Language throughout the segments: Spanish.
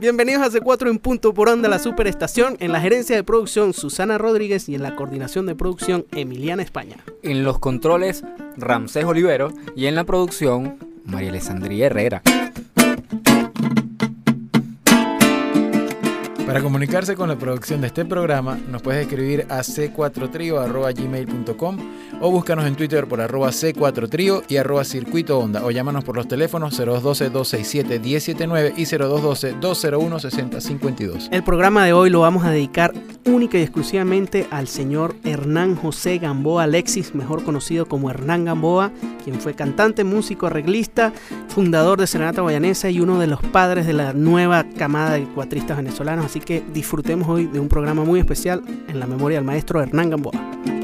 Bienvenidos a C4 en punto por onda la superestación. En la gerencia de producción Susana Rodríguez y en la coordinación de producción Emiliana España. En los controles Ramsés Olivero y en la producción María Alessandría Herrera. Para comunicarse con la producción de este programa, nos puedes escribir a c4trio.gmail.com o búscanos en Twitter por arroba c4trio y arroba circuito onda o llámanos por los teléfonos 0212-267-1079 y 0212-201-6052. El programa de hoy lo vamos a dedicar única y exclusivamente al señor Hernán José Gamboa Alexis, mejor conocido como Hernán Gamboa, quien fue cantante, músico, arreglista, fundador de Serenata Guayanesa y uno de los padres de la nueva camada de cuatristas venezolanos. Así que disfrutemos hoy de un programa muy especial en la memoria del maestro Hernán Gamboa.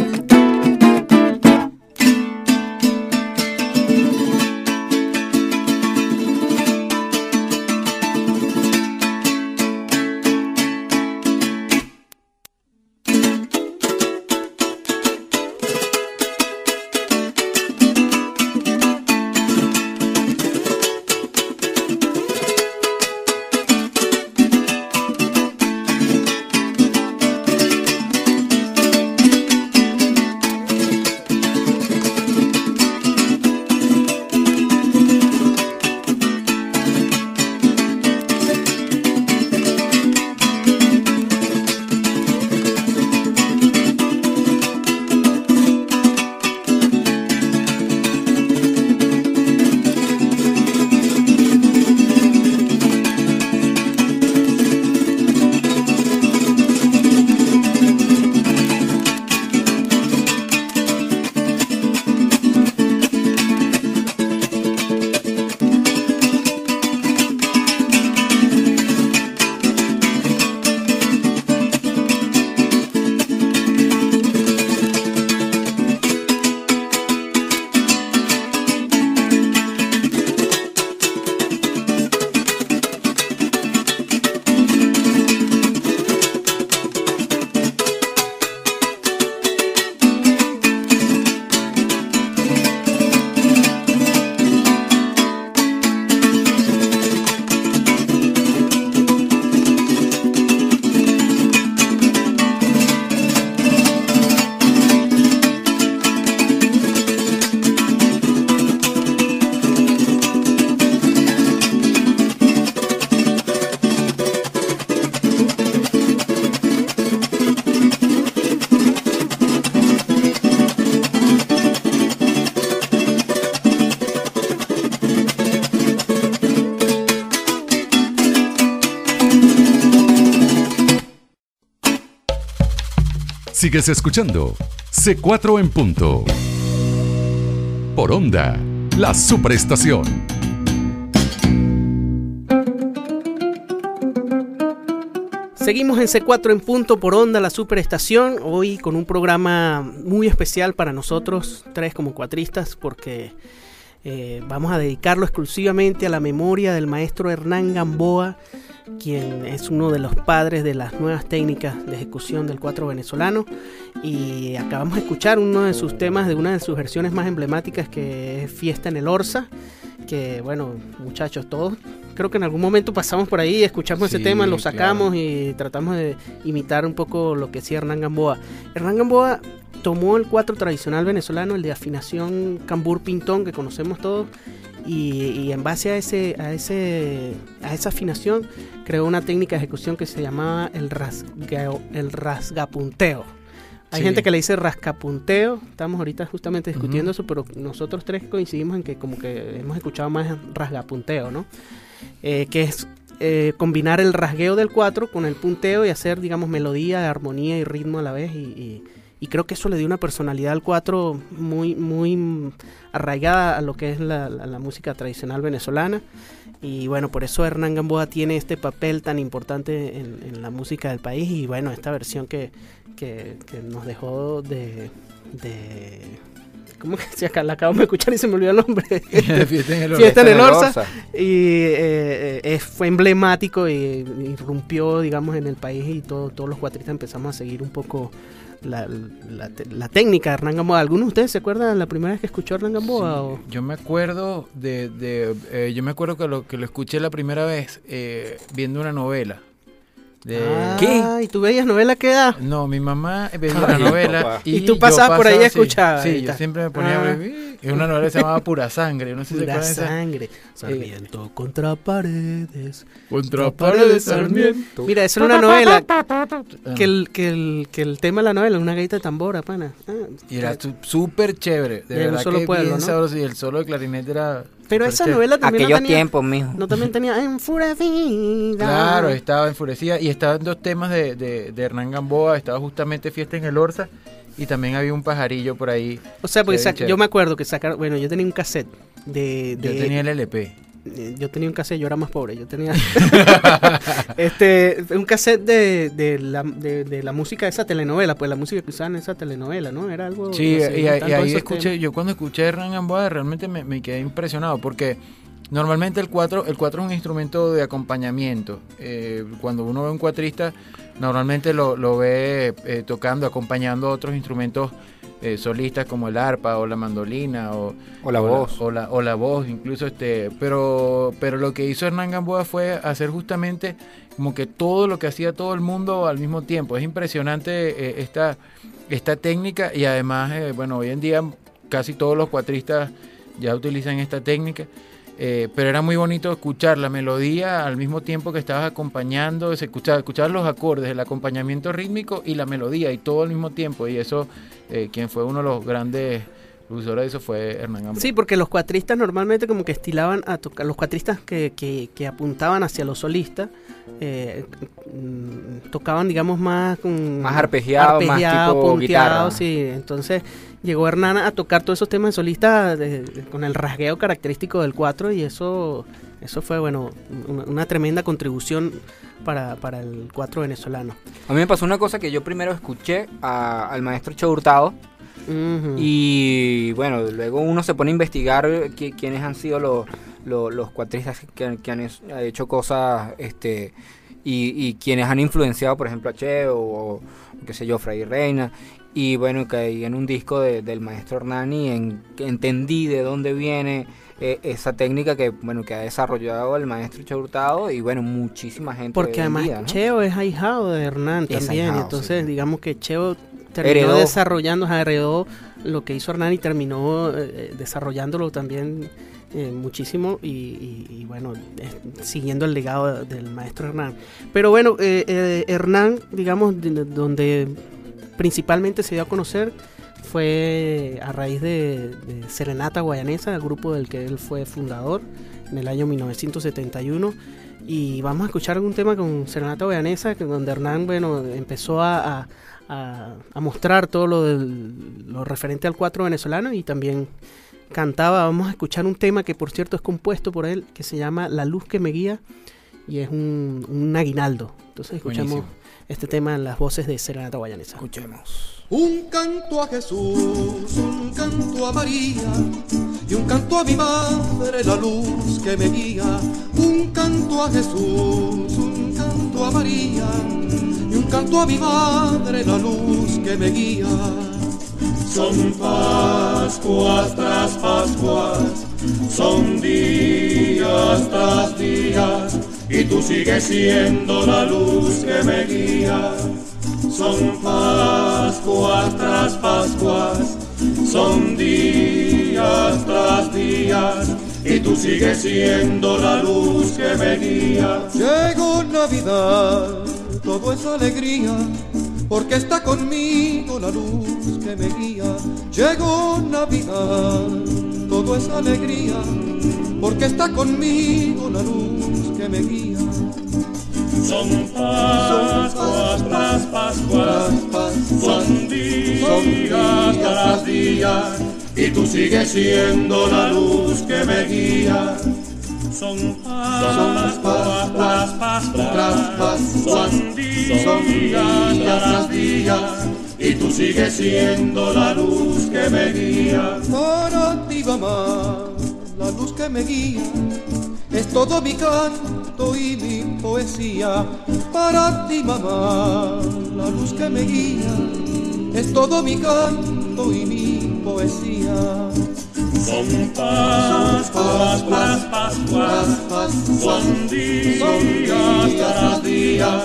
Sigues escuchando C4 en punto. Por onda, la superestación. Seguimos en C4 en punto por onda, la superestación, hoy con un programa muy especial para nosotros, tres como cuatristas, porque eh, vamos a dedicarlo exclusivamente a la memoria del maestro Hernán Gamboa, quien es uno de los padres de las nuevas técnicas de ejecución del cuatro venezolano. Y acabamos de escuchar uno de sus temas de una de sus versiones más emblemáticas que es Fiesta en el Orsa. Que bueno, muchachos, todos creo que en algún momento pasamos por ahí, escuchamos ese tema, lo sacamos y tratamos de imitar un poco lo que hacía Hernán Gamboa. Hernán Gamboa tomó el cuatro tradicional venezolano, el de afinación cambur pintón que conocemos todos, y, en base a ese, a ese, a esa afinación creó una técnica de ejecución que se llamaba el, el rasgapunteo. Hay gente que le dice rascapunteo, estamos ahorita justamente discutiendo eso, pero nosotros tres coincidimos en que como que hemos escuchado más rasgapunteo, ¿no? Eh, que es eh, combinar el rasgueo del 4 con el punteo y hacer, digamos, melodía, armonía y ritmo a la vez y y creo que eso le dio una personalidad al 4 muy, muy arraigada a lo que es la, música tradicional venezolana. Y bueno, por eso Hernán Gamboa tiene este papel tan importante en, la música del país. Y bueno, esta versión que, que, nos dejó de, de ¿Cómo que se acá? La acabamos de escuchar y se me olvidó el nombre. Fiesta en el Orsa. Y eh, eh, fue emblemático y irrumpió, digamos, en el país y todo, todos los cuatristas empezamos a seguir un poco la, la, la técnica de Hernán Gamboa. ¿Alguno de ustedes se acuerdan la primera vez que escuchó a Hernán Gamboa? o? Yo me acuerdo de, de eh, yo me acuerdo que lo que lo escuché la primera vez eh, viendo una novela. De, Ah, ¿Y tú veías novela qué edad? No, mi mamá veía la novela y, Y tú yo pasabas por ahí y sí, escuchabas, Sí, yo siempre me ponía Ah. a ver, Es una novela que se llamaba Pura Sangre. No sé si Pura sangre. Sarmiento contra paredes. Contra paredes Sarmiento. Mira, esa era una novela que el, que, el, que el tema de la novela es una gaita de tambora, pana. Ah, Y era súper chévere. De verdad solo que pueblo, bien ¿no? sabroso. Y el solo de clarinete era. Pero esa chévere. novela también Aquellos no tenía, tiempos, mijo. no también tenía enfurecida. Claro, estaba enfurecida. Y estaban dos temas de, de, de Hernán Gamboa. Estaba justamente Fiesta en el Orza. Y también había un pajarillo por ahí. O sea, porque yo me acuerdo que sacaron, bueno, yo tenía un cassette de, Yo tenía el LP. eh, yo tenía un cassette, yo era más pobre, yo tenía este un cassette de, de, la, de, de la música de esa telenovela, pues la música que usaban en esa telenovela, ¿no? Era algo Sí, no sé, y, ahí escuché, temas. yo cuando escuché Hernán Gamboa realmente me, me quedé impresionado porque normalmente el cuatro, el cuatro es un instrumento de acompañamiento. Eh, cuando uno ve un cuatrista, normalmente lo, lo ve eh, tocando, acompañando otros instrumentos eh, solistas como el arpa o la mandolina o, O la voz. o la, o la voz incluso este pero pero lo que hizo Hernán Gamboa fue hacer justamente como que todo lo que hacía todo el mundo al mismo tiempo es impresionante eh, esta esta técnica y además eh, bueno hoy en día casi todos los cuatristas ya utilizan esta técnica eh, pero era muy bonito escuchar la melodía al mismo tiempo que estabas acompañando, se escuchar los acordes, el acompañamiento rítmico y la melodía y todo al mismo tiempo. Y eso, eh, quien fue uno de los grandes usuarios de eso fue Hernán Gamboa. Sí, porque los cuatristas normalmente como que estilaban a tocar, los cuatristas que, que, que apuntaban hacia los solistas, eh, mm, tocaban digamos más con Más arpegiado, más tipo guitarra. sí. Entonces llegó Hernán a tocar todos esos temas de solista de- de- con el rasgueo característico del 4 y eso eso fue bueno una, una tremenda contribución para, para el 4 venezolano. A mí me pasó una cosa que yo primero escuché a- al maestro Che Hurtado Y bueno, luego uno se pone a investigar qui- quiénes han sido los, los, los cuatristas que, que han hecho cosas este y, y quienes han influenciado, por ejemplo, a Che o, o qué sé yo, Fray Reina. Y bueno, caí en un disco de- del maestro Hernani en que entendí de dónde viene eh, esa técnica que bueno que ha desarrollado el maestro Che Hurtado y bueno, muchísima gente. Porque además día, ¿no? Cheo es ahijado de Hernán Es también. ahijado, entonces, sí. digamos que Cheo terminó Heredó. desarrollando, heredó lo que hizo Hernán y terminó eh, desarrollándolo también eh, muchísimo. Y, y- y, bueno, eh, siguiendo el legado del maestro Hernán. Pero bueno, eh, eh, Hernán, digamos, de- de- donde principalmente se dio a conocer fue a raíz de, de Serenata Guayanesa, el grupo del que él fue fundador en el año 1971. Y vamos a escuchar algún tema con Serenata Guayanesa, donde Hernán bueno, empezó a, a- a- a mostrar todo lo, del- lo referente al cuatro venezolano y también cantaba. Vamos a escuchar un tema que por cierto es compuesto por él, que se llama La luz que me guía y es un, un aguinaldo. Entonces escuchamos Buenísimo. este tema en las voces de Serenata Guayanesa. Escuchemos. Un canto a Jesús, un canto a María y un canto a mi madre, la luz que me guía. Un canto a Jesús, un canto a María canto a mi madre, la luz que me guía. Son Pascuas tras Pascuas, son días tras días y tú sigues siendo la luz que me guía. Son Pascuas tras Pascuas, son días tras días, y tú sigues siendo la luz que me guía. Llegó Navidad, todo es alegría, porque está conmigo la luz que me guía. Llegó Navidad, todo es alegría, porque está conmigo la luz que me guía. Son Pascuas tras Pascuas, son días tras días, y tú sigues siendo la luz que me guía. Son Pascuas tras Pascuas, son días tras días, y tú sigues siendo la luz que me guía. Para ti, mamá, la luz que me guía es todo mi canto y mi poesía. Para ti, mamá, la luz que me guía es todo mi canto y mi poesía. Son Pascuas, Pascuas, Pascuas, son días tras días,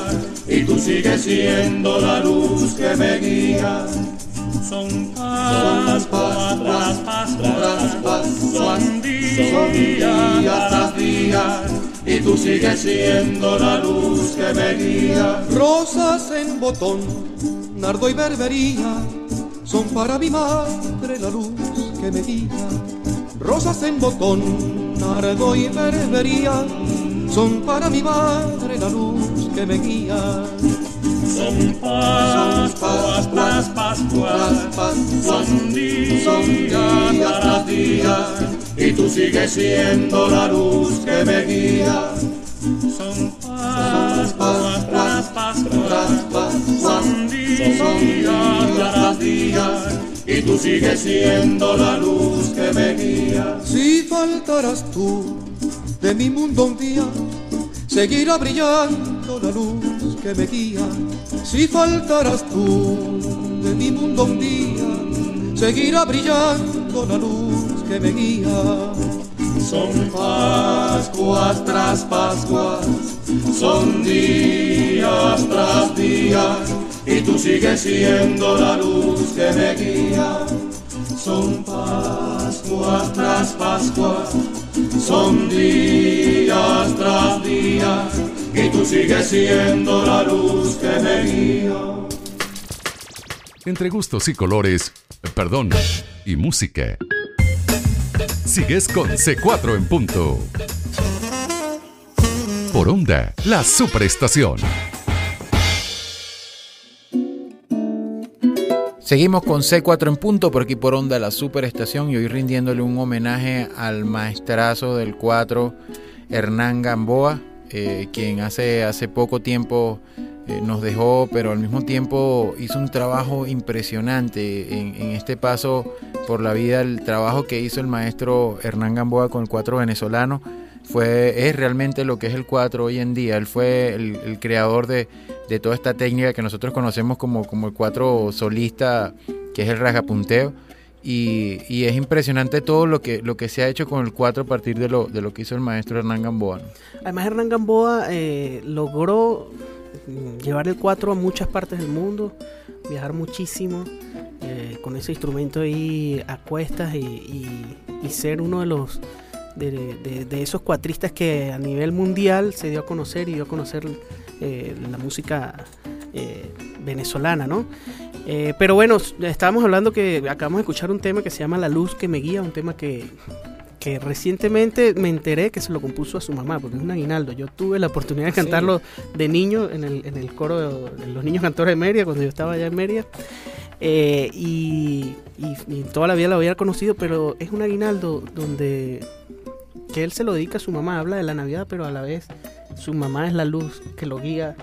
y tú sigues siendo la luz que me guía. Son Pascuas, Pascuas, Pascuas, son días tras días, y tú sigues siendo la luz que me guía. Rosas en botón, nardo y berbería, son para mi madre la luz que me guía. Rosas en botón, nardo y berbería, son para mi madre la luz que me guía. Son Pascuas, Pascuas, Pascuas, son días tras días, y tú sigues siendo la luz que me guía. Son Pascuas, Pascuas, Pascuas, y tú sigues siendo la luz que me guía. Si faltaras tú de mi mundo un día, seguirá brillando la luz que me guía. Si faltaras tú de mi mundo un día, seguirá brillando la luz que me guía. Son Pascuas tras Pascuas, son días tras días, y tú sigues siendo la luz que me guía. Son Pascuas tras Pascuas, son días tras días, y tú sigues siendo la luz que me guía. Entre gustos y colores, perdón, y música. Sigues con C4 en punto. Por onda, la superestación. Seguimos con C4 en punto por aquí por onda la superestación y hoy rindiéndole un homenaje al maestrazo del 4 Hernán Gamboa, eh, quien hace, hace poco tiempo eh, nos dejó, pero al mismo tiempo hizo un trabajo impresionante en, este paso por la vida, el trabajo que hizo el maestro Hernán Gamboa con el 4 venezolano. Fue, es realmente lo que es el 4 hoy en día. Él fue el creador de, de, toda esta técnica que nosotros conocemos como, como el 4 solista, que es el rajapunteo. Y, y, es impresionante todo lo que, lo que se ha hecho con el 4 a partir de lo, de lo que hizo el maestro Hernán Gamboa. ¿no? Además, Hernán Gamboa eh, logró llevar el 4 a muchas partes del mundo, viajar muchísimo eh, con ese instrumento ahí a cuestas y, y, y ser uno de los de, de, de, esos cuatristas que a nivel mundial se dio a conocer y dio a conocer eh, la música eh, venezolana, ¿no? Eh, pero bueno, estábamos hablando que acabamos de escuchar un tema que se llama La Luz que me guía, un tema que, que recientemente me enteré que se lo compuso a su mamá, porque es un aguinaldo. Yo tuve la oportunidad de cantarlo sí. de niño en el, en el coro de los niños cantores de Mérida, cuando yo estaba allá en Mérida. Eh, y, y, y, toda la vida lo había conocido, pero es un aguinaldo donde que él se lo dedica a su mamá, habla de la Navidad, pero a la vez su mamá es la luz que lo guía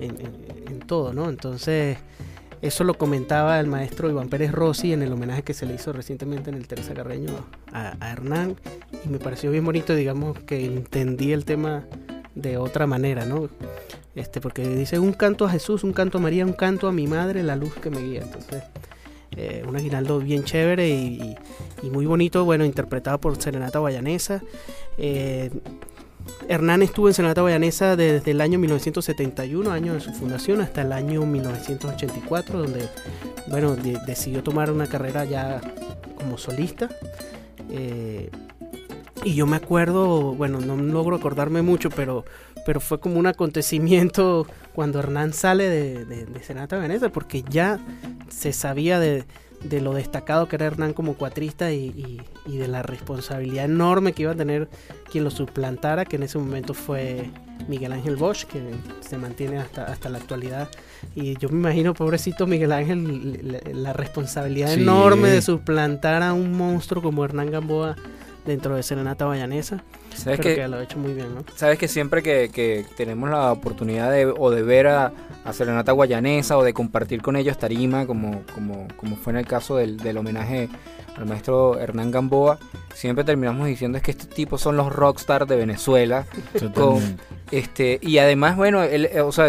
en, todo, ¿no? Entonces, eso lo comentaba el maestro Iván Pérez Rossi en el homenaje que se le hizo recientemente en el Teresa Carreño a, a Hernán, y me pareció bien bonito, digamos, que entendí el tema de otra manera, ¿no? Este, porque dice un canto a Jesús, un canto a María, un canto a mi madre, la luz que me guía. Entonces, eh, un aguinaldo bien chévere y, muy bonito, bueno, interpretado por Serenata Guayanesa. Eh, Hernán estuvo en Serenata Guayanesa desde el año 1971, año de su fundación, hasta el año 1984, donde, bueno, de, decidió tomar una carrera ya como solista. Eh, y yo me acuerdo, bueno, no logro acordarme mucho, pero, pero fue como un acontecimiento cuando Hernán sale de, de, de Senata Veneza, porque ya se sabía de, de, lo destacado que era Hernán como cuatrista y, y, y, de la responsabilidad enorme que iba a tener quien lo suplantara, que en ese momento fue Miguel Ángel Bosch, que se mantiene hasta, hasta la actualidad. Y yo me imagino, pobrecito Miguel Ángel, la, la responsabilidad sí. enorme de suplantar a un monstruo como Hernán Gamboa dentro de Serenata Bayanesa. Sabes Creo que, que, lo ha hecho muy bien, ¿no? sabes que siempre que, que tenemos la oportunidad de, o de ver a, a Serenata Guayanesa o de compartir con ellos tarima, como, como, como fue en el caso del, del homenaje al maestro Hernán Gamboa, siempre terminamos diciendo es que estos tipos son los rockstars de Venezuela. Totalmente. Este, y además, bueno, él, eh, o sea,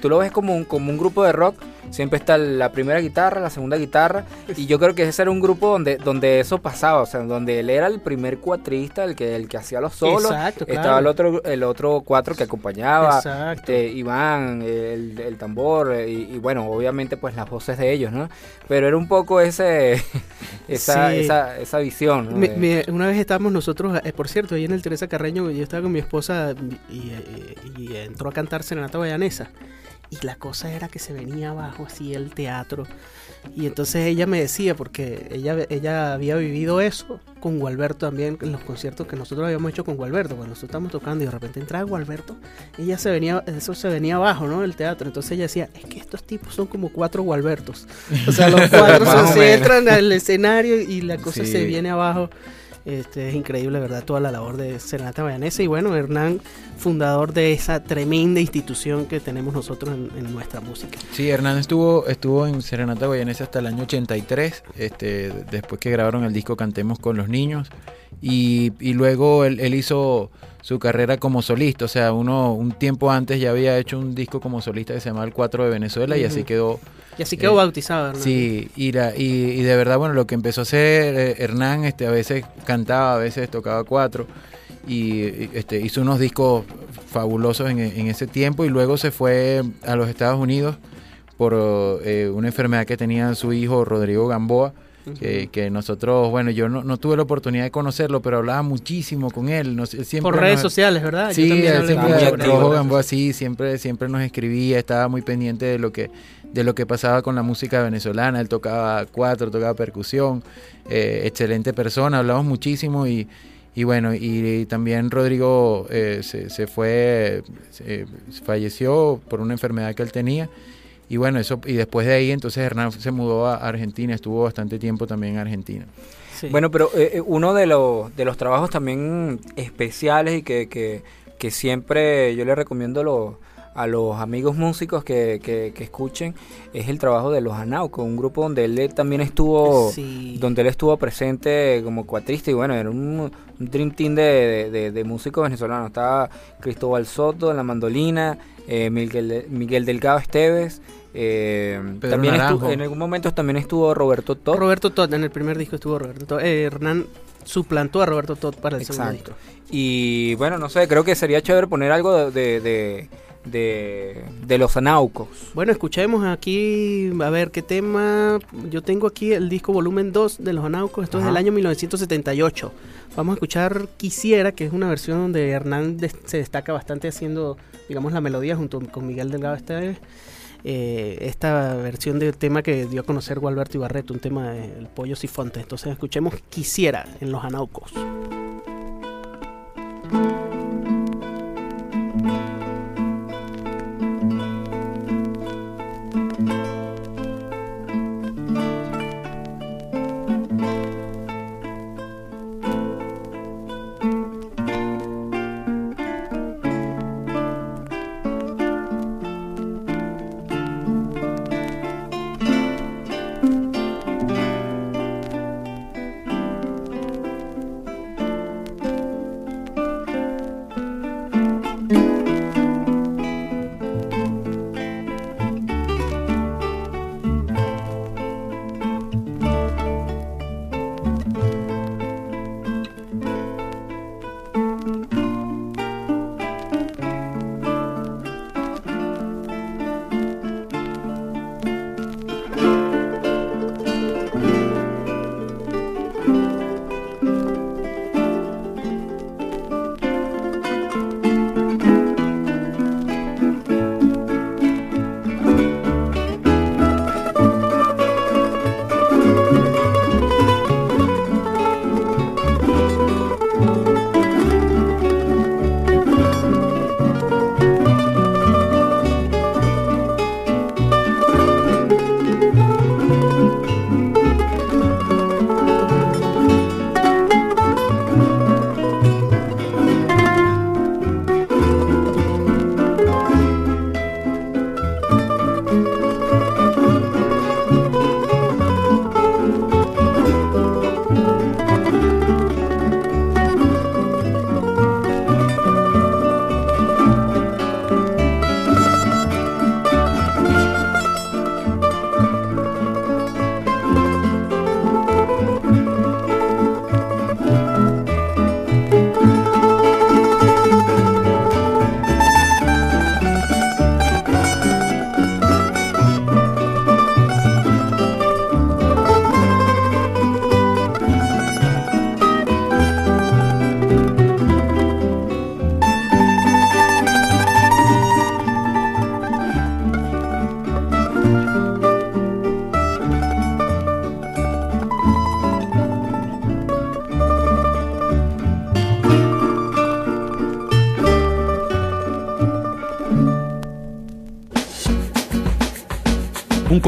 tú lo ves como un, como un grupo de rock, siempre está la primera guitarra, la segunda guitarra, y yo creo que ese era un grupo donde, donde eso pasaba, o sea, donde él era el primer cuatrista, el que, el que hacía los solos, Exacto, claro. estaba el otro, el otro cuatro que acompañaba, Exacto. este, Iván, el, el tambor, y, y bueno, obviamente pues las voces de ellos, ¿no? Pero era un poco ese, esa, Sí. esa, esa visión, ¿no? Me- una vez estábamos nosotros, eh, por cierto, ahí en el Teresa Carreño, yo estaba con mi esposa y, eh, y entró a cantar Serenata Guayanesa. Y la cosa era que se venía abajo así el teatro. Y entonces ella me decía, porque ella, ella había vivido eso con Gualberto también, en los conciertos que nosotros habíamos hecho con Gualberto, cuando nosotros estábamos tocando y de repente entraba Gualberto, ella se venía, eso se venía abajo, ¿no? El teatro. Entonces ella decía, es que estos tipos son como cuatro Gualbertos. O sea, los cuatro se, entran al escenario y la cosa Sí. se viene abajo. Este, es increíble, ¿verdad? Toda la labor de Serenata Bayanesa. Y bueno, Hernán, fundador de esa tremenda institución que tenemos nosotros en, en nuestra música. Sí, Hernán estuvo, estuvo en Serenata Guayanesa hasta el año 83, este, después que grabaron el disco Cantemos con los Niños, y, y luego él hizo su carrera como solista, o sea, uno un tiempo antes ya había hecho un disco como solista que se llamaba El 4 de Venezuela y así quedó Y así quedó Eh, bautizado, Hernán. Sí, y, la- y, y de verdad, bueno, lo que empezó a hacer eh, Hernán, este, a veces cantaba, a veces tocaba cuatro, y y, este, hizo unos discos fabulosos en, en ese tiempo, y luego se fue a los Estados Unidos por eh, una enfermedad que tenía su hijo Rodrigo Gamboa, que, que nosotros, bueno, yo no, no tuve la oportunidad de conocerlo, pero hablaba muchísimo con él. nos- él siempre Por redes nos- sociales, ¿verdad? Yo Sí, también él siempre, mucho muy con él. activo. Rojo Gamboa, sí, siempre, siempre nos escribía, estaba muy pendiente de lo que, de lo que pasaba con la música venezolana. Él tocaba cuatro, tocaba percusión, eh, excelente persona, hablamos muchísimo y, y bueno, y, también Rodrigo eh, se, se fue, se- falleció por una enfermedad que él tenía. Y bueno, eso, y después de ahí entonces Hernán se mudó a Argentina, estuvo bastante tiempo también en Argentina. Sí. Bueno, pero eh, eh, uno de los, de los trabajos también especiales y que, que, que siempre yo le recomiendo lo- a los amigos músicos que, que, que escuchen es el trabajo de los Anaucos, un grupo donde él también estuvo Sí. donde él estuvo presente como cuatrista y bueno, era un, un dream team de, de- de- de músicos venezolanos. Estaba Cristóbal Soto en la mandolina, eh, Miguel, Miguel Delgado Esteves, eh, también estu- Naranjo. en algún momento también estuvo Roberto Todd. Roberto Todd, en el primer disco estuvo Roberto Todd. Eh, Hernán suplantó a Roberto Todd para el segundo disco. Y bueno, no sé, creo que sería chévere poner algo de, de, de, de- de los Anaucos. Bueno, escuchemos aquí, a ver qué tema. Yo tengo aquí el disco volumen 2 de Los Anaucos, esto es del año 1978. Vamos a escuchar Quisiera, que es una versión donde Hernán des- se destaca bastante haciendo, digamos, la melodía junto con Miguel Delgado Esteves. Eh, esta versión del tema que dio a conocer Gualberto Ibarreto, un tema del Pollo Sifonte. Entonces escuchemos Quisiera en Los Anaucos.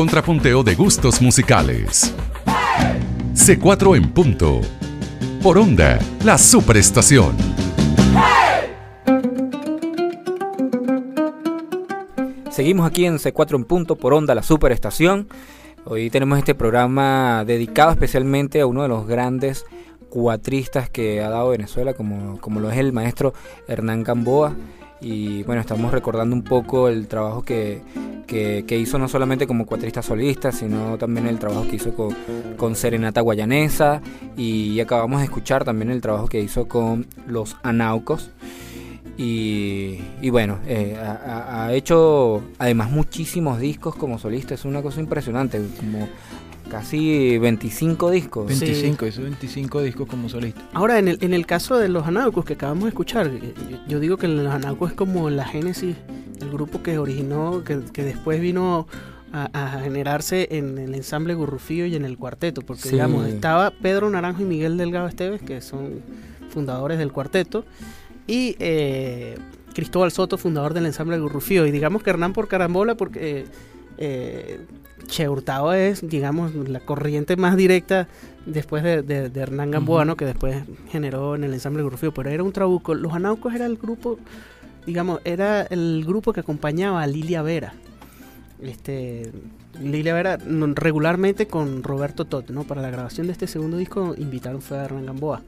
Contrapunteo de gustos musicales. C4 en punto. Por onda, la superestación. Seguimos aquí en C4 en punto por onda, la superestación. Hoy tenemos este programa dedicado especialmente a uno de los grandes cuatristas que ha dado Venezuela, como, como lo es el maestro Hernán Gamboa. Y bueno, estamos recordando un poco el trabajo que, que, hizo no solamente como cuatrista solista, sino también el trabajo que hizo con, con Serenata Guayanesa. Y acabamos de escuchar también el trabajo que hizo con los Anaucos. Y, bueno, eh, ha, hecho además muchísimos discos como solista, es una cosa impresionante, casi 25 discos. 25, hizo 25 discos como solista. Ahora, en el, en el caso de los Anaucos que acabamos de escuchar, eh, yo, digo que los Anaucos es como la génesis, el grupo que originó, que, después vino a, generarse en el ensamble Gurrufío y en el cuarteto, porque digamos, estaba Pedro Naranjo y Miguel Delgado Esteves, que son fundadores del cuarteto, y eh, Cristóbal Soto, fundador del ensamble Gurrufío. Y digamos que Hernán por carambola, porque eh, Che Hurtado es, digamos, la corriente más directa después de, Hernán Gamboa, que después generó en el ensamble Gurrufío, pero era un trabuco. Los Anaucos era el grupo, digamos, era el grupo que acompañaba a Lilia Vera. Este, Lilia Vera regularmente con Roberto Tot, ¿no? Para la grabación de este segundo disco invitaron fue a Hernán Gamboa.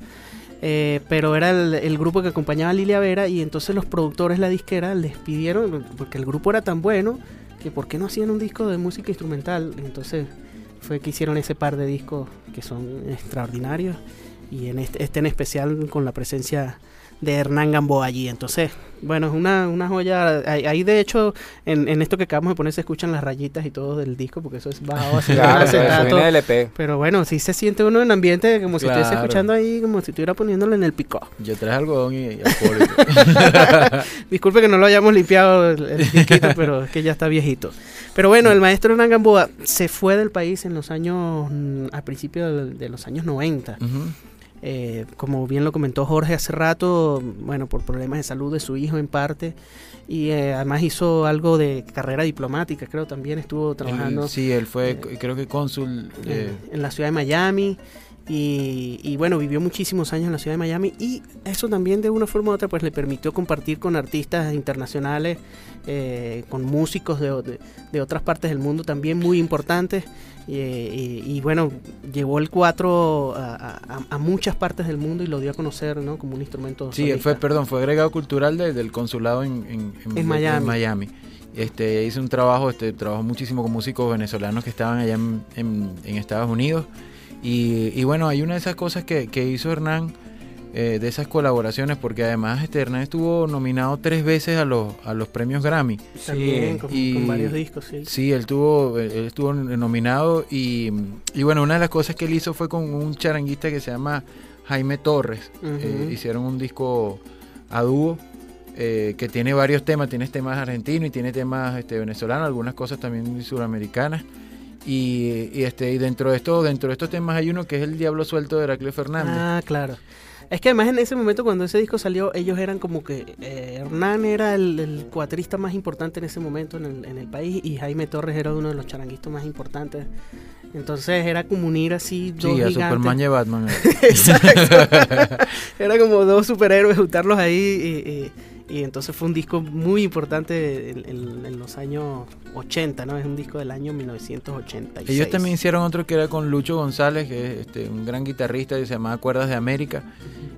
Eh, pero era el, grupo que acompañaba a Lilia Vera y entonces los productores, la disquera, les pidieron, porque el grupo era tan bueno, que por qué no hacían un disco de música instrumental. Entonces fue que hicieron ese par de discos que son extraordinarios y en este, este en especial con la presencia de Hernán Gamboa allí. Entonces, bueno, es una, una joya. Ahí, de hecho, en, en, esto que acabamos de poner se escuchan las rayitas y todo del disco, porque eso es bajado así. Pero bueno, sí se siente uno en ambiente como si estuviese escuchando ahí, como si estuviera poniéndolo en el pico. Yo traje algodón y, Disculpe que no lo hayamos limpiado el, disquito, pero es que ya está viejito. Pero bueno, el maestro Hernán Gamboa se fue del país en los años, mm, a principios de, los años 90. Eh, como bien lo comentó Jorge hace rato, bueno, por problemas de salud de su hijo en parte, y eh, además hizo algo de carrera diplomática, creo también estuvo trabajando. sí, él fue, eh, creo que cónsul. en la ciudad de Miami. Y, bueno, vivió muchísimos años en la ciudad de Miami y eso también de una forma u otra pues le permitió compartir con artistas internacionales, con músicos de, de, otras partes del mundo también muy importantes y, bueno, llevó el 4 a, muchas partes del mundo y lo dio a conocer ¿no? como un instrumento. Sí, fue, perdón, fue agregado cultural del consulado en, en, Miami. Este, hizo un trabajo, este, trabajó muchísimo con músicos venezolanos que estaban allá en, Estados Unidos. Y, y, bueno, hay una de esas cosas que, que hizo Hernán eh, de esas colaboraciones, porque además este Hernán estuvo nominado tres veces a los, a los premios Grammy. Sí, con, varios discos, sí. Sí, él, tuvo, él estuvo nominado y, y, bueno, una de las cosas que él hizo fue con un charanguista que se llama Jaime Torres. Eh, hicieron un disco a dúo. Eh, que tiene varios temas, tiene temas argentinos y tiene temas este, venezolanos, algunas cosas también suramericanas. Y, y, este y dentro de esto dentro de estos temas hay uno que es el Diablo suelto de Heraclio Fernández. Ah, claro. Es que además en ese momento cuando ese disco salió, ellos eran como que eh, Hernán era el, cuatrista más importante en ese momento en el, país y Jaime Torres era uno de los charanguistas más importantes. Entonces era como unir así dos sí, a Superman y Batman. Exacto. era como dos superhéroes, juntarlos ahí y, entonces fue un disco muy importante en, los años 80, ¿no? Es un disco del año 1986. Ellos también hicieron otro que era con Lucho González, que es este, un gran guitarrista que se llamaba Cuerdas de América.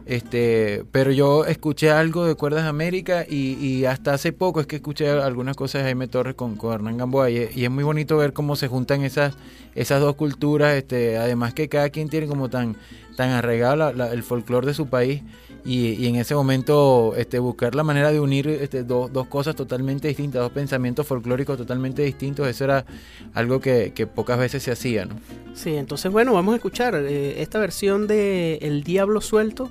Este, pero yo escuché algo de Cuerdas de América y, hasta hace poco es que escuché algunas cosas de Jaime Torres con, con Hernán Gamboa y, es muy bonito ver cómo se juntan esas, esas dos culturas, este, además que cada quien tiene como tan, tan arraigado el folclore de su país y, en ese momento este, buscar la manera de unir este, dos cosas totalmente distintas, dos pensamientos folclóricos totalmente distintos, eso era algo que, pocas veces se hacía. ¿no? Sí, entonces bueno, vamos a escuchar eh, esta versión de El Diablo Suelto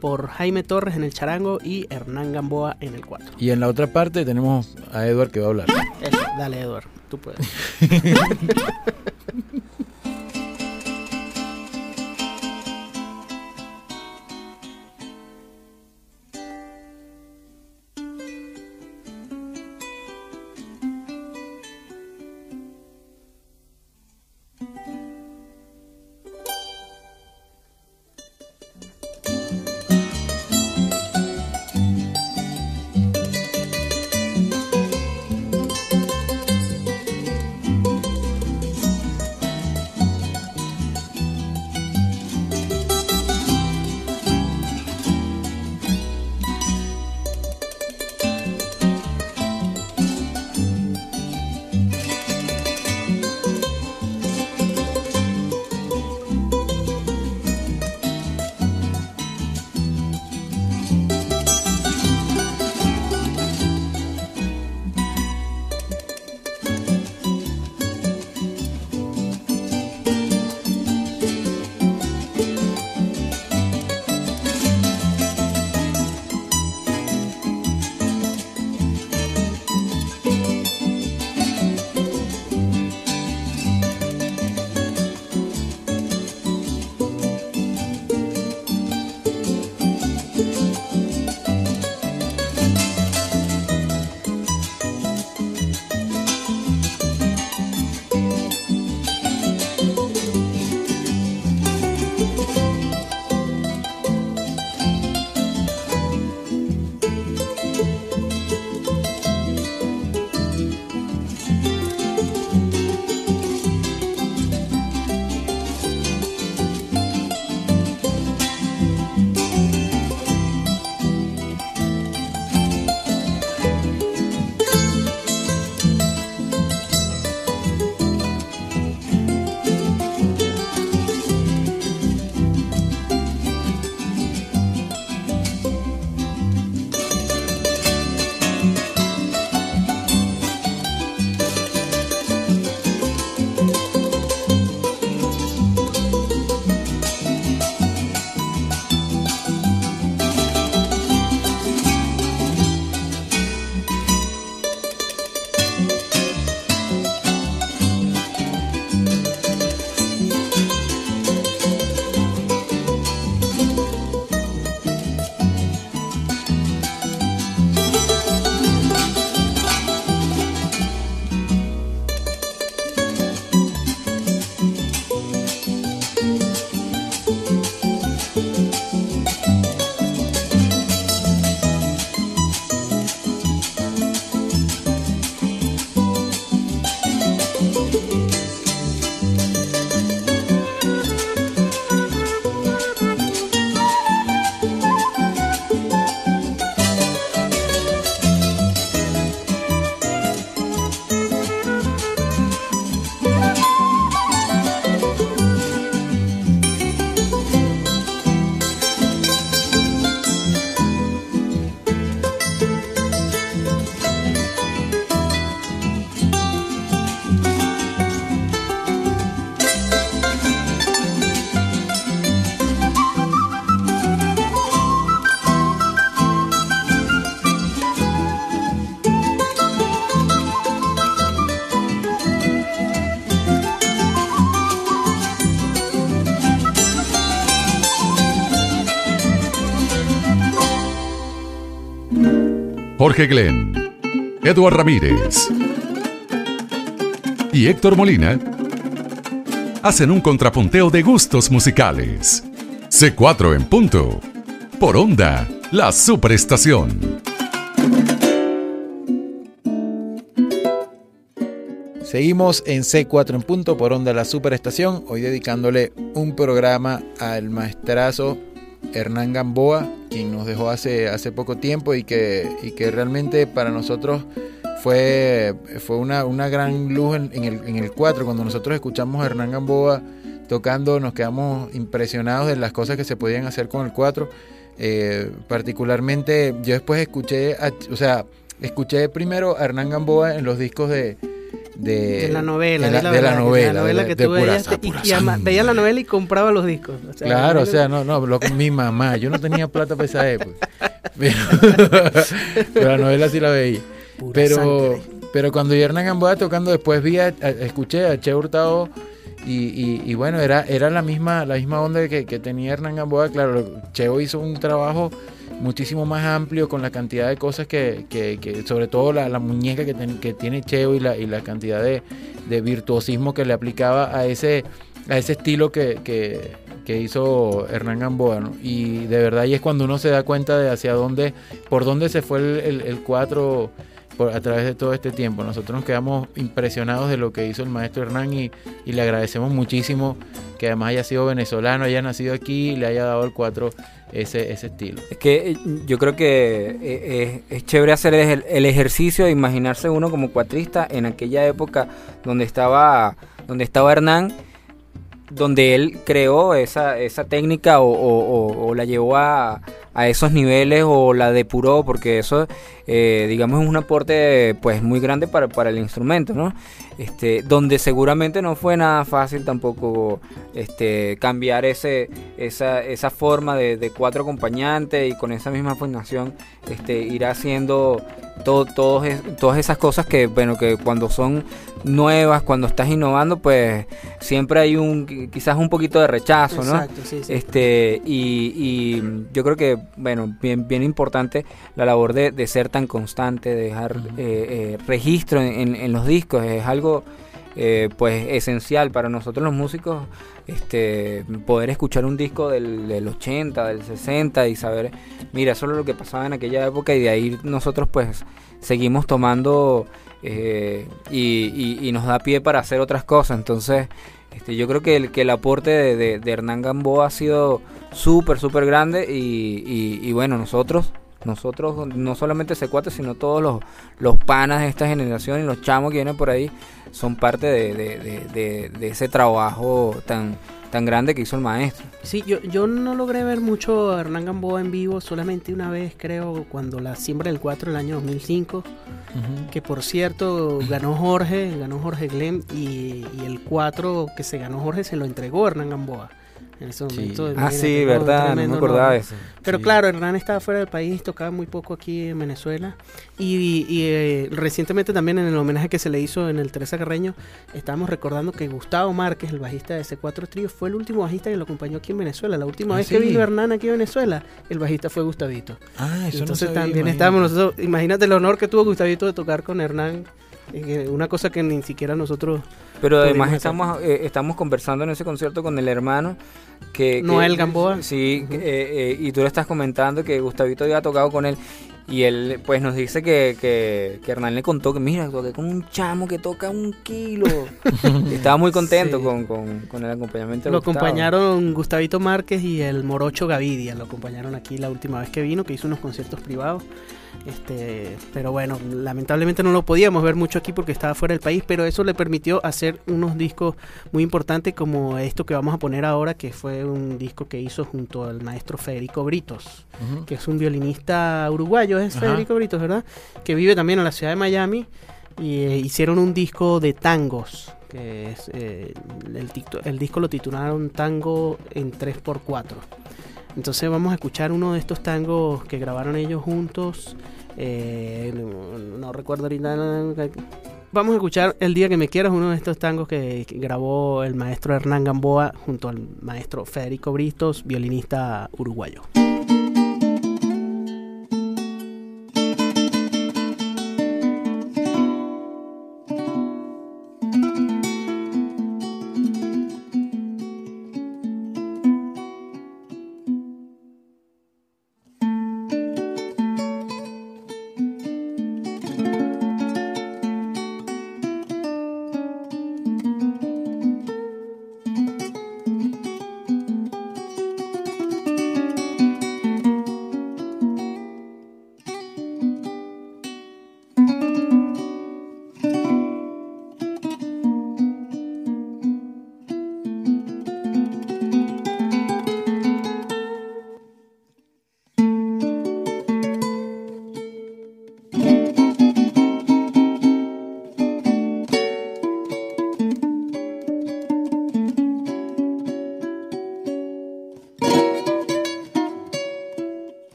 por Jaime Torres en el charango y Hernán Gamboa en el 4. Y en la otra parte tenemos a Edward que va a hablar. dale Edward, tú puedes. Jorge Glenn, Eduard Ramírez y Héctor Molina hacen un contrapunteo de gustos musicales. C4 en punto. Por onda, la superestación. Seguimos en C4 en punto por onda la superestación, hoy dedicándole un programa al maestrazo Hernán Gamboa, quien nos dejó hace, hace poco tiempo y que, y que realmente para nosotros fue, fue una, una gran luz en, el, en el 4. Cuando nosotros escuchamos a Hernán Gamboa tocando, nos quedamos impresionados de las cosas que se podían hacer con el 4. Eh, particularmente, yo después escuché, o sea, escuché primero a Hernán Gamboa en los discos de, de, la novela, de la, novela, que tú veías, y, veía la novela y compraba los discos. claro, o sea, no, no, mi mamá, yo no tenía plata para esa época, pero, la novela sí la veía. pero, pero cuando Hernán Gamboa tocando después vi, escuché a Che Hurtado y, y, bueno, era, era la misma, la misma onda que, tenía Hernán Gamboa, claro, Cheo hizo un trabajo muchísimo más amplio con la cantidad de cosas que, sobre todo la, muñeca que, que, tiene Cheo y la, y la cantidad de, virtuosismo que le aplicaba a ese, a ese estilo que, hizo Hernán Gamboa. Y de verdad ahí es cuando uno se da cuenta de hacia dónde, por dónde se fue el, el, cuatro a través de todo este tiempo. Nosotros nos quedamos impresionados de lo que hizo el maestro Hernán y, y, le agradecemos muchísimo que además haya sido venezolano, haya nacido aquí y le haya dado el cuatro ese, ese estilo. Es que eh, yo creo que eh, es, chévere hacer el, ejercicio de imaginarse uno como cuatrista en aquella época donde estaba, donde estaba Hernán, donde él creó esa, esa técnica o la llevó a, a esos niveles o la depuró porque eso eh, digamos es un aporte pues muy grande para, para el instrumento no este donde seguramente no fue nada fácil tampoco este cambiar ese esa, esa forma de, cuatro acompañantes y con esa misma fundación este ir haciendo todo, todas esas cosas que bueno que cuando son nuevas cuando estás innovando pues siempre hay un quizás un poquito de rechazo no este y, y yo creo que bueno, bien, bien importante la labor de, de ser tan constante, de dejar eh, eh, registro en, los discos, es algo eh, pues esencial para nosotros los músicos, este, poder escuchar un disco del, del 80, del 60 y saber, mira, es lo que pasaba en aquella época y de ahí nosotros pues seguimos tomando y, y, nos da pie para hacer otras cosas, entonces este, yo creo que el, que el aporte de, de, Hernán Gamboa ha sido súper, súper grande y, y, bueno, nosotros, nosotros, no solamente C4, sino todos los, los panas de esta generación y los chamos que vienen por ahí, son parte de, de, de ese trabajo tan, tan grande que hizo el maestro. Sí, yo, yo no logré ver mucho a Hernán Gamboa en vivo, solamente una vez creo cuando la siembra del 4 el año 2005, que por cierto ganó Jorge, ganó Jorge Glem y, y el 4 que se ganó Jorge se lo entregó Hernán Gamboa. Ah, sí, verdad, no me acordaba de eso. Pero claro, Hernán estaba fuera del país, tocaba muy poco aquí en Venezuela. Y, eh, recientemente también en el homenaje que se le hizo en el Teresa Carreño, estábamos recordando que Gustavo Márquez, el bajista de ese 4 Trío, fue el último bajista que lo acompañó aquí en Venezuela. La última ah, vez que vino Hernán aquí en Venezuela, el bajista fue Gustavito. Ah, eso Entonces también estábamos nosotros, imagínate el honor que tuvo Gustavito de tocar con Hernán una cosa que ni siquiera nosotros pero además estamos eh, estamos conversando en ese concierto con el hermano que Noel Gamboa. Sí eh, eh, y tú le estás comentando que Gustavito había tocado con él y él pues nos dice que, que, Hernán le contó que mira toqué con un chamo que toca un kilo estaba muy contento con, con, el acompañamiento lo acompañaron Gustavito Márquez y el Morocho Gavidia lo acompañaron aquí la última vez que vino que hizo unos conciertos privados este, pero bueno, lamentablemente no lo podíamos ver mucho aquí porque estaba fuera del país, pero eso le permitió hacer unos discos muy importantes como esto que vamos a poner ahora, que fue un disco que hizo junto al maestro Federico Britos, que es un violinista uruguayo, es Federico Britos, ¿verdad? Que vive también en la ciudad de Miami y eh, hicieron un disco de tangos que es eh, el, el, disco lo titularon Tango en 3x4 entonces vamos a escuchar uno de estos tangos que grabaron ellos juntos. Eh, no, recuerdo ahorita. Vamos a escuchar El Día que Me Quieras, uno de estos tangos que, grabó el maestro Hernán Gamboa junto al maestro Federico Bristos, violinista uruguayo.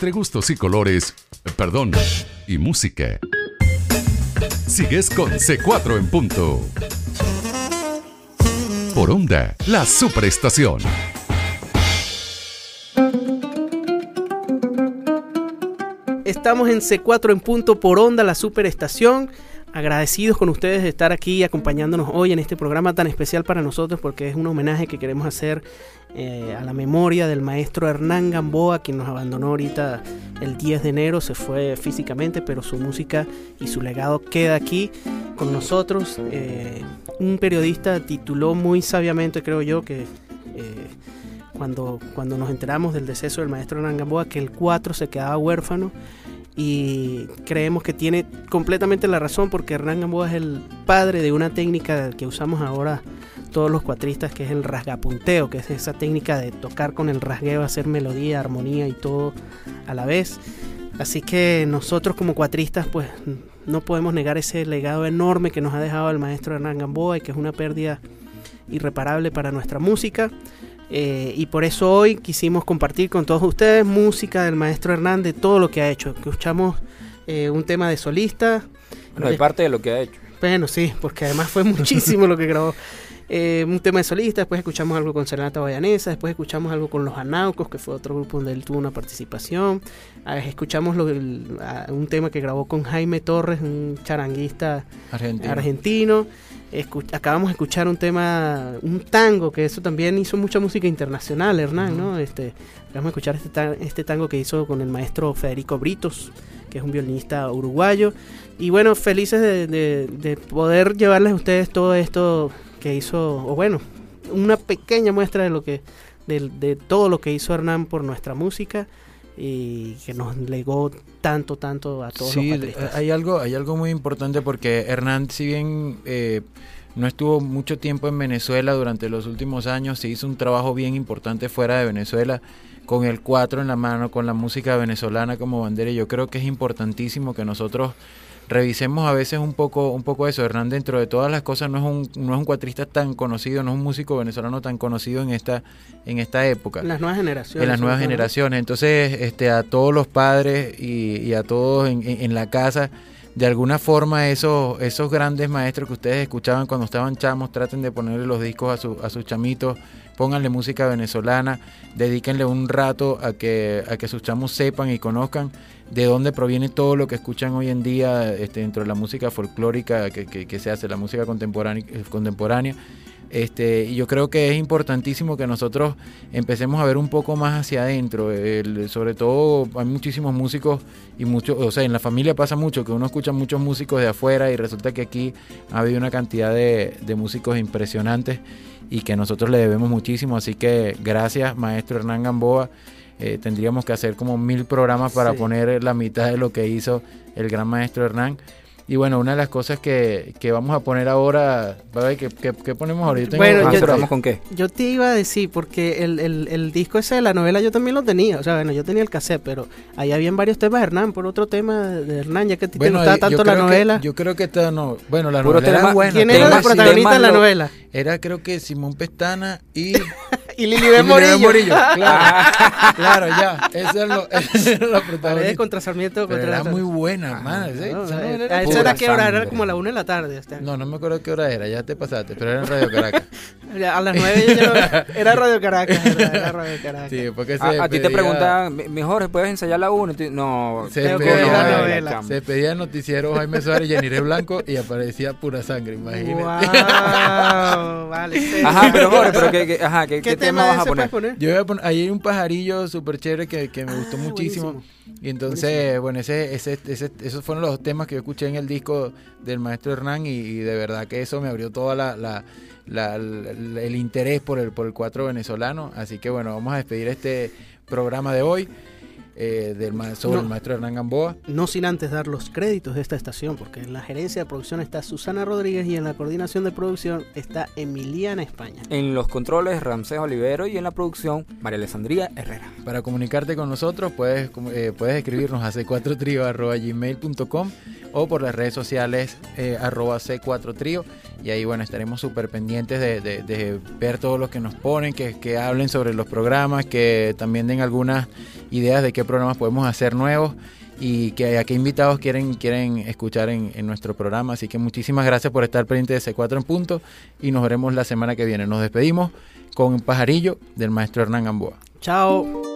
Entre gustos y colores, perdón, y música. Sigues con C4 en punto. Por onda, la superestación. Estamos en C4 en punto por onda, la superestación. Agradecidos con ustedes de estar aquí acompañándonos hoy en este programa tan especial para nosotros porque es un homenaje que queremos hacer eh, a la memoria del maestro Hernán Gamboa, quien nos abandonó ahorita el 10 de enero, se fue físicamente, pero su música y su legado queda aquí con nosotros. Eh, un periodista tituló muy sabiamente, creo yo, que... Eh, cuando, cuando nos enteramos del deceso del maestro Hernán Gamboa, que el 4 se quedaba huérfano y creemos que tiene completamente la razón porque Hernán Gamboa es el padre de una técnica que usamos ahora todos los cuatristas que es el rasgapunteo, que es esa técnica de tocar con el rasgueo, hacer melodía, armonía y todo a la vez. Así que nosotros como cuatristas pues no podemos negar ese legado enorme que nos ha dejado el maestro Hernán Gamboa y que es una pérdida irreparable para nuestra música. Eh, y por eso hoy quisimos compartir con todos ustedes música del maestro Hernández, todo lo que ha hecho. Escuchamos eh, un tema de solista. Bueno, de parte de lo que ha hecho. Bueno, sí, porque además fue muchísimo lo que grabó. Eh, un tema de solista, después escuchamos algo con Serenata Bayanesa, después escuchamos algo con Los Anaucos, que fue otro grupo donde él tuvo una participación. Ah, escuchamos un tema que grabó con Jaime Torres, un charanguista argentino acabamos de escuchar un tema, un tango, que eso también hizo mucha música internacional, Hernán, ¿no? Este, acabamos de escuchar este, este tango que hizo con el maestro Federico Britos, que es un violinista uruguayo. Y bueno, felices de, poder llevarles a ustedes todo esto que hizo, o bueno, una pequeña muestra de lo que, de, todo lo que hizo Hernán por nuestra música y que nos legó tanto, tanto a todos sí, hay algo, hay algo muy importante porque Hernán, si bien eh, no estuvo mucho tiempo en Venezuela durante los últimos años, se hizo un trabajo bien importante fuera de Venezuela con el cuatro en la mano, con la música venezolana como bandera. Yo creo que es importantísimo que nosotros revisemos a veces un poco, un poco eso. Hernán, dentro de todas las cosas, no es un, no es un cuatrista tan conocido, no es un músico venezolano tan conocido en esta, en esta época. En las nuevas generaciones. En las nuevas generaciones. Entonces, este, a todos los padres y, a todos en, en, la casa, de alguna forma esos, esos grandes maestros que ustedes escuchaban cuando estaban chamos, traten de ponerle los discos a, su, a sus chamitos, pónganle música venezolana, dedíquenle un rato a que, a que sus chamos sepan y conozcan de dónde proviene todo lo que escuchan hoy en día este, dentro de la música folclórica que, que, se hace, la música contemporánea. Este, y yo creo que es importantísimo que nosotros empecemos a ver un poco más hacia adentro. sobre todo hay muchísimos músicos y muchos, o sea, en la familia pasa mucho que uno escucha muchos músicos de afuera y resulta que aquí ha habido una cantidad de, de músicos impresionantes y que nosotros le debemos muchísimo. Así que gracias, maestro Hernán Gamboa. Eh, tendríamos que hacer como mil programas para poner la mitad de lo que hizo el gran maestro Hernán. Y bueno, una de las cosas que, que vamos a poner ahora, ¿qué, qué, qué ponemos tengo Bueno, yo- por ahí. ¿Vamos con qué? Yo te iba a decir, porque el, el, el disco ese de la novela yo también lo tenía. O sea, bueno, yo tenía el cassette, pero ahí habían varios temas de Hernán, por otro tema de Hernán, ya que a ti te gustaba yo tanto la que- novela. yo creo que esta no. Bueno, la Puro novela era tema- buena. ¿Quién era sí, protagonista de la novela? Era creo que Simón Pestana y... Y Lili Morillo. Morillo. Claro, claro, ya. Esa es lo, protagonista. contra Sarmiento. Contra era muy buena, hermana. ¿sí? No, a era pura era que hora era como la una de la tarde. o sea, No, no me acuerdo qué hora era, ya te pasaste, pero era en Radio Caracas. A las nueve ya- era Radio Caracas. Era Radio Caracas. Sí, porque se A, a ti te preguntaban, "Me- mejor, ¿puedes ensayar la 1? No, Se Tengo que pedía, se pedía el noticiero Jaime Suárez y Yanire Blanco y aparecía pura sangre, imagínate. Wow, vale. sí. Ajá, pero Jorge, pero ¿qué, qué- ajá, ¿qué, ¿Qué, qué tema, tema vas a poner? Yo voy a poner, ahí hay un pajarillo súper chévere que, que me gustó Ah, muchísimo. buenísimo. Y entonces, bueno, ese, ese, ese- esos fueron los temas que yo escuché en el disco del maestro Hernán y, y de verdad que eso me abrió toda la, la- la- la- el interés por el, por el cuatro venezolano. Así que bueno, vamos a despedir este programa de hoy eh, del, sobre No. el maestro Hernán Gamboa. No sin antes dar los créditos de esta estación, porque en la gerencia de producción está Susana Rodríguez y en la coordinación de producción está Emiliana España. En los controles, Ramsés Olivero y en la producción, María Alessandría Herrera. Para comunicarte con nosotros puedes, eh, puedes escribirnos a c4trio.gmail.com o por las redes sociales eh, arroba c4trio y ahí bueno estaremos súper pendientes de, de- de ver todo lo que nos ponen, que, que hablen sobre los programas, que también den algunas ideas de qué programas podemos hacer nuevos y que a qué invitados quieren, quieren escuchar en, nuestro programa. Así que muchísimas gracias por estar pendientes de C4 en punto y nos veremos la semana que viene. Nos despedimos con pajarillo del maestro Hernán Gamboa. Chao.